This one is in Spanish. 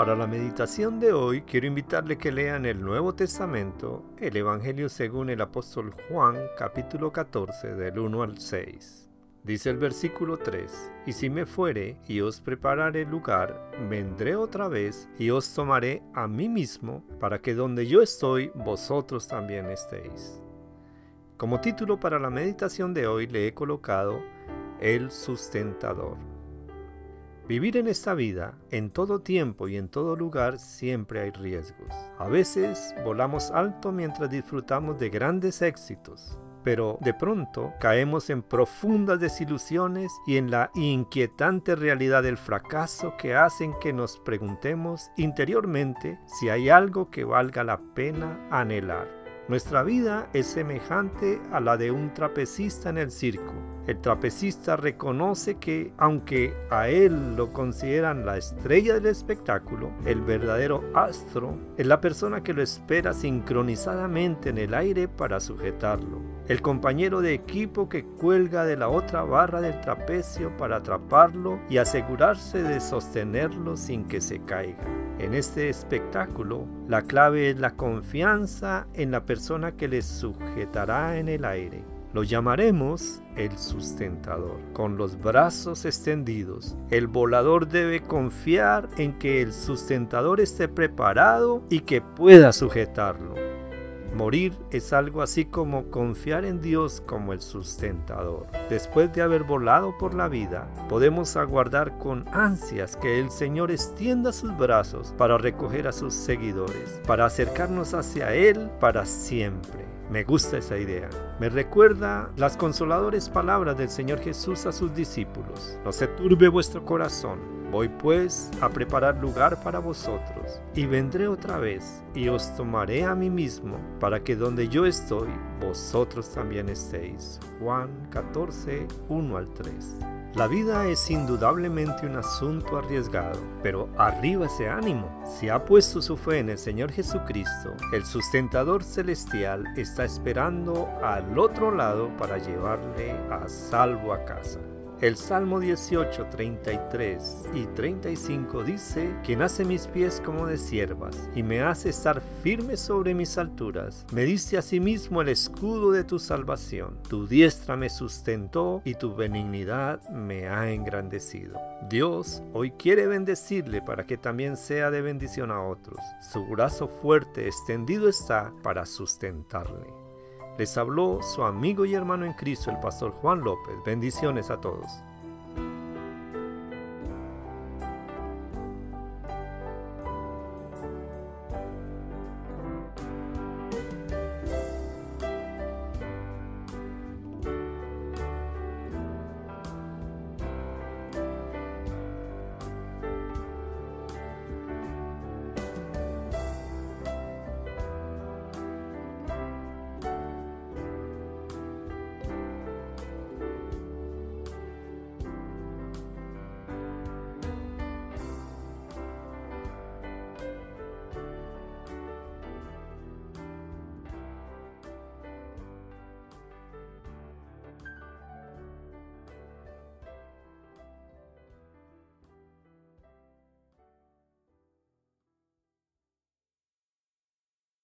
Para la meditación de hoy quiero invitarle que lean el Nuevo Testamento, el Evangelio según el apóstol Juan capítulo 14 del 1 al 6. Dice el versículo 3, Y si me fuere y os prepararé lugar, vendré otra vez y os tomaré a mí mismo, para que donde yo estoy, vosotros también estéis. Como título para la meditación de hoy le he colocado El sustentador. Vivir en esta vida, en todo tiempo y en todo lugar, siempre hay riesgos. A veces volamos alto mientras disfrutamos de grandes éxitos, pero de pronto caemos en profundas desilusiones y en la inquietante realidad del fracaso que hacen que nos preguntemos interiormente si hay algo que valga la pena anhelar. Nuestra vida es semejante a la de un trapecista en el circo el trapecista reconoce que, aunque a él lo consideran la estrella del espectáculo, el verdadero astro es la persona que lo espera sincronizadamente en el aire para sujetarlo. El compañero de equipo que cuelga de la otra barra del trapecio para atraparlo y asegurarse de sostenerlo sin que se caiga. En este espectáculo, la clave es la confianza en la persona que le sujetará en el aire. Lo llamaremos el sustentador. Con los brazos extendidos, el volador debe confiar en que el sustentador esté preparado y que pueda sujetarlo. Morir es algo así como confiar en Dios como el sustentador. Después de haber volado por la vida, podemos aguardar con ansias que el Señor extienda sus brazos para recoger a sus seguidores, para acercarnos hacia Él para siempre. Me gusta esa idea. Me recuerda las consoladores palabras del Señor Jesús a sus discípulos. No se turbe vuestro corazón. Voy pues a preparar lugar para vosotros, y vendré otra vez, y os tomaré a mí mismo, para que donde yo estoy, vosotros también estéis. Juan 14, 1 al 3. La vida es indudablemente un asunto arriesgado, pero arriba ese ánimo. Si ha puesto su fe en el Señor Jesucristo, el sustentador celestial está esperando al otro lado para llevarle a salvo a casa. El Salmo 18, 33 y 35 dice, Quien hace mis pies como de siervas y me hace estar firme sobre mis alturas, me diste asimismo el escudo de tu salvación. Tu diestra me sustentó y tu benignidad me ha engrandecido. Dios hoy quiere bendecirle para que también sea de bendición a otros. Su brazo fuerte extendido está para sustentarle. Les habló su amigo y hermano en Cristo, el pastor Juan López. Bendiciones a todos.